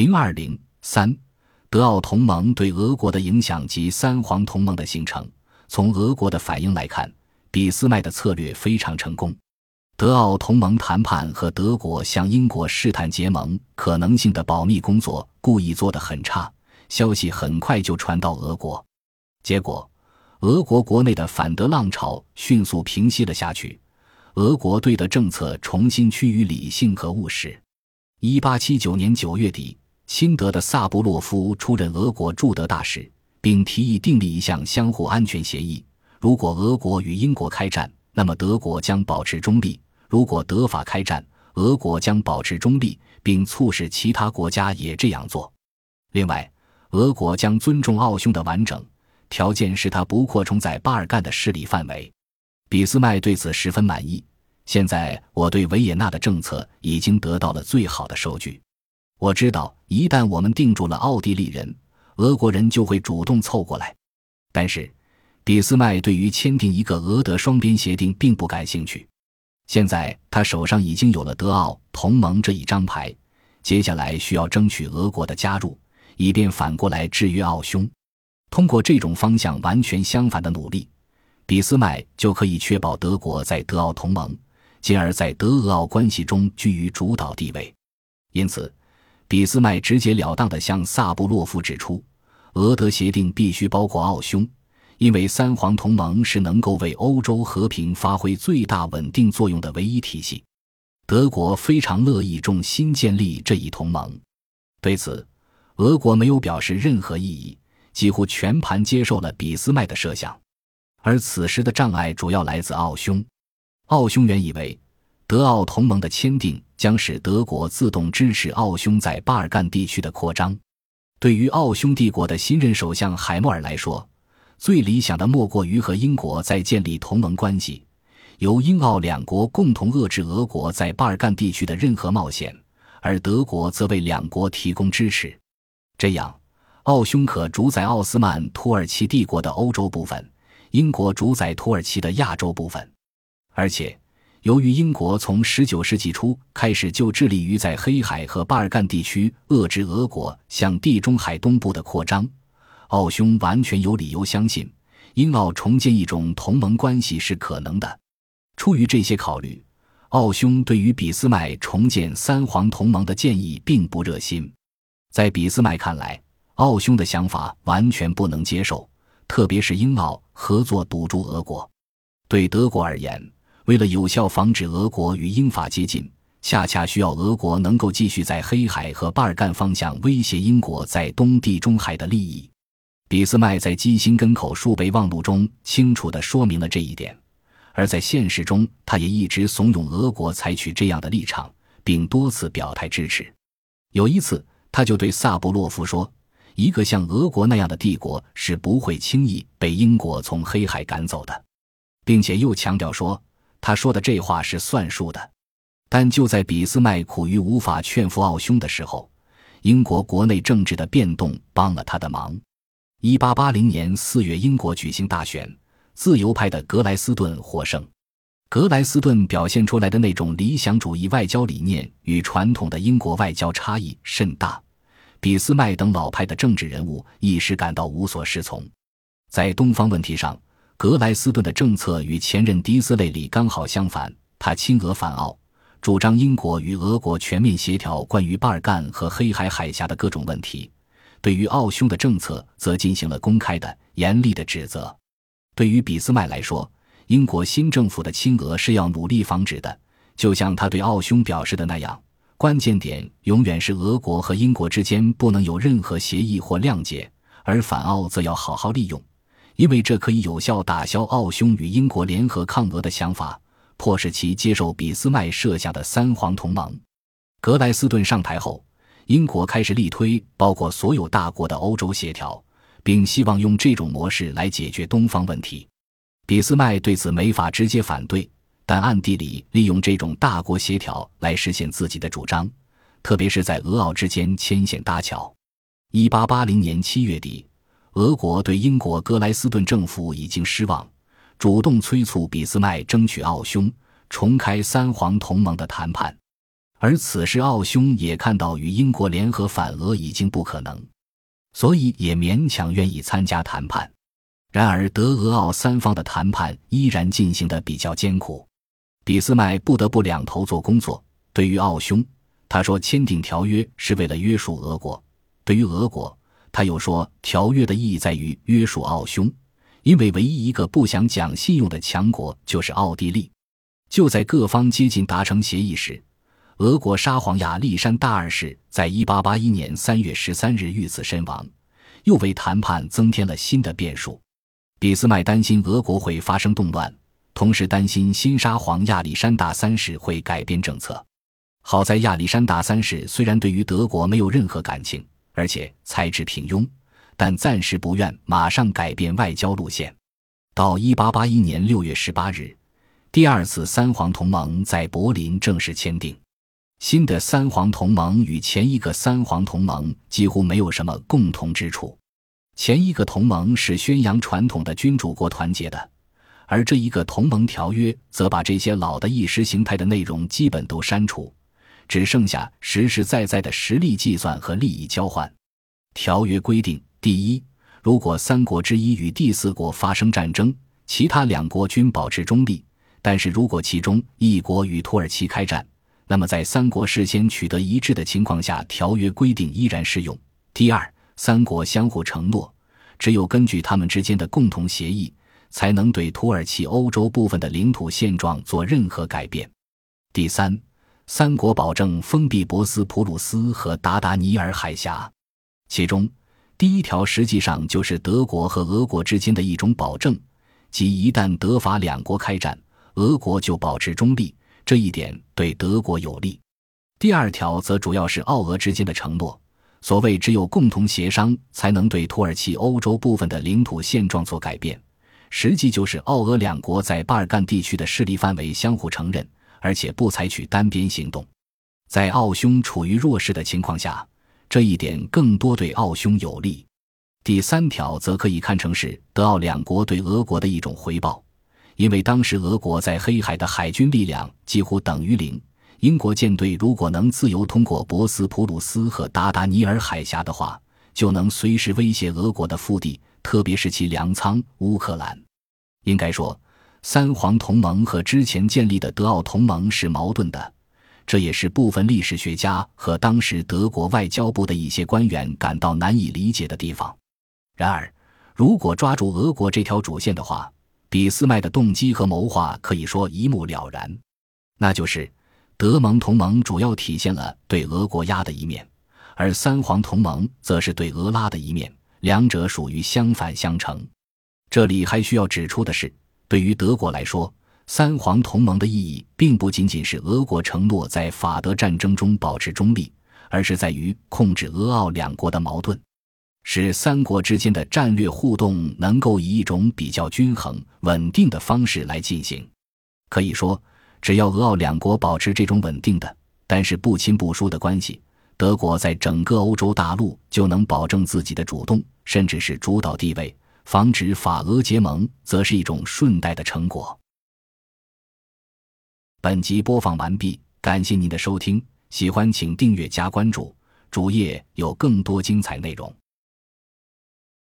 零二零三，德奥同盟对俄国的影响及三皇同盟的形成。从俄国的反应来看，俾斯麦的策略非常成功。德奥同盟谈判和德国向英国试探结盟可能性的保密工作故意做得很差，消息很快就传到俄国，结果，俄国国内的反德浪潮迅速平息了下去，俄国对德政策重新趋于理性和务实。一八七九年九月底，亲德的萨布洛夫出任俄国驻德大使，并提议订立一项相互安全协议：如果俄国与英国开战，那么德国将保持中立。如果德法开战，俄国将保持中立，并促使其他国家也这样做。另外，俄国将尊重奥匈的完整，条件是他不扩充在巴尔干的势力范围。俾斯麦对此十分满意。现在，我对维也纳的政策已经得到了最好的收据。我知道，一旦我们定住了奥地利人，俄国人就会主动凑过来。但是，俾斯麦对于签订一个俄德双边协定并不感兴趣。现在他手上已经有了德奥同盟这一张牌，接下来需要争取俄国的加入，以便反过来制约奥匈。通过这种方向完全相反的努力，俾斯麦就可以确保德国在德奥同盟，进而在德俄奥关系中居于主导地位。因此，俾斯麦直截了当地向萨布洛夫指出，俄德协定必须包括奥匈。因为三皇同盟是能够为欧洲和平发挥最大稳定作用的唯一体系，德国非常乐意重新建立这一同盟。对此，俄国没有表示任何异议，几乎全盘接受了俾斯麦的设想。而此时的障碍主要来自奥匈。奥匈原以为，德奥同盟的签订将使德国自动支持奥匈在巴尔干地区的扩张。对于奥匈帝国的新任首相海默尔来说，最理想的莫过于和英国在建立同盟关系，由英奥两国共同遏制俄国在巴尔干地区的任何冒险，而德国则为两国提供支持。这样，奥匈可主宰奥斯曼土耳其帝国的欧洲部分，英国主宰土耳其的亚洲部分。而且，由于英国从19世纪初开始就致力于在黑海和巴尔干地区遏制俄国向地中海东部的扩张。奥匈完全有理由相信，英奥重建一种同盟关系是可能的。出于这些考虑，奥匈对于俾斯麦重建三皇同盟的建议并不热心。在俾斯麦看来，奥匈的想法完全不能接受，特别是英奥合作堵住俄国。对德国而言，为了有效防止俄国与英法接近，恰恰需要俄国能够继续在黑海和巴尔干方向威胁英国在东地中海的利益。俾斯麦在基辛根口述备忘录中清楚地说明了这一点，而在现实中，他也一直怂恿俄国采取这样的立场，并多次表态支持。有一次，他就对萨布洛夫说：“一个像俄国那样的帝国是不会轻易被英国从黑海赶走的。”并且又强调说：“他说的这话是算数的。”但就在俾斯麦苦于无法劝服奥匈的时候，英国国内政治的变动帮了他的忙。一八八零年四月，英国举行大选，自由派的格莱斯顿获胜。格莱斯顿表现出来的那种理想主义外交理念与传统的英国外交差异甚大，俾斯麦等老派的政治人物一时感到无所适从。在东方问题上，格莱斯顿的政策与前任迪斯雷里刚好相反，他亲俄反奥，主张英国与俄国全面协调关于巴尔干和黑海海峡的各种问题。对于奥匈的政策，则进行了公开的、严厉的指责。对于俾斯麦来说，英国新政府的亲俄是要努力防止的，就像他对奥匈表示的那样。关键点永远是俄国和英国之间不能有任何协议或谅解，而反奥则要好好利用，因为这可以有效打消奥匈与英国联合抗俄的想法，迫使其接受俾斯麦设下的三皇同盟。格莱斯顿上台后。英国开始力推包括所有大国的欧洲协调，并希望用这种模式来解决东方问题。俾斯麦对此没法直接反对，但暗地里利用这种大国协调来实现自己的主张，特别是在俄奥之间牵线搭桥。一八八零年七月底，俄国对英国格莱斯顿政府已经失望，主动催促俾斯麦争取奥匈重开三皇同盟的谈判。而此时奥匈也看到与英国联合反俄已经不可能，所以也勉强愿意参加谈判。然而，德俄奥三方的谈判依然进行的比较艰苦，俾斯麦不得不两头做工作。对于奥匈，他说签订条约是为了约束俄国；对于俄国，他又说条约的意义在于约束奥匈，因为唯一一个不想讲信用的强国就是奥地利。就在各方接近达成协议时，俄国沙皇亚历山大二世在1881年3月13日遇刺身亡，又为谈判增添了新的变数。俾斯麦担心俄国会发生动乱，同时担心新沙皇亚历山大三世会改变政策。好在亚历山大三世虽然对于德国没有任何感情，而且才智平庸，但暂时不愿马上改变外交路线。到1881年6月18日，第二次三皇同盟在柏林正式签订。新的三皇同盟与前一个三皇同盟几乎没有什么共同之处。前一个同盟是宣扬传统的君主国团结的，而这一个同盟条约则把这些老的意识形态的内容基本都删除，只剩下实实在在的实力计算和利益交换。条约规定：第一，如果三国之一与第四国发生战争，其他两国均保持中立；但是如果其中一国与土耳其开战，那么在三国事先取得一致的情况下，条约规定依然适用。第二。三国相互承诺，只有根据他们之间的共同协议，才能对土耳其欧洲部分的领土现状做任何改变。第三，三国保证封闭博斯普鲁斯和达达尼尔海峡。其中，第一条实际上就是德国和俄国之间的一种保证，即一旦德法两国开战，俄国就保持中立，这一点对德国有利。第二条则主要是奥俄之间的承诺。所谓只有共同协商，才能对土耳其欧洲部分的领土现状做改变，实际就是奥俄两国在巴尔干地区的势力范围相互承认，而且不采取单边行动。在奥匈处于弱势的情况下，这一点更多对奥匈有利。第三条则可以看成是德奥两国对俄国的一种回报，因为当时俄国在黑海的海军力量几乎等于零。英国舰队如果能自由通过博斯普鲁斯和达达尼尔海峡的话，就能随时威胁俄国的腹地，特别是其粮仓乌克兰。应该说，三皇同盟和之前建立的德奥同盟是矛盾的，这也是部分历史学家和当时德国外交部的一些官员感到难以理解的地方。然而，如果抓住俄国这条主线的话，俾斯麦的动机和谋划可以说一目了然，那就是。德盟同盟主要体现了对俄国压的一面，而三皇同盟则是对俄拉的一面，两者属于相反相成。这里还需要指出的是，对于德国来说，三皇同盟的意义并不仅仅是俄国承诺在法德战争中保持中立，而是在于控制俄奥两国的矛盾，使三国之间的战略互动能够以一种比较均衡、稳定的方式来进行。可以说。只要俄奥两国保持这种稳定的，但是不亲不疏的关系，德国在整个欧洲大陆就能保证自己的主动，甚至是主导地位，防止法俄结盟，则是一种顺带的成果。本集播放完毕，感谢您的收听，喜欢请订阅加关注，主页有更多精彩内容。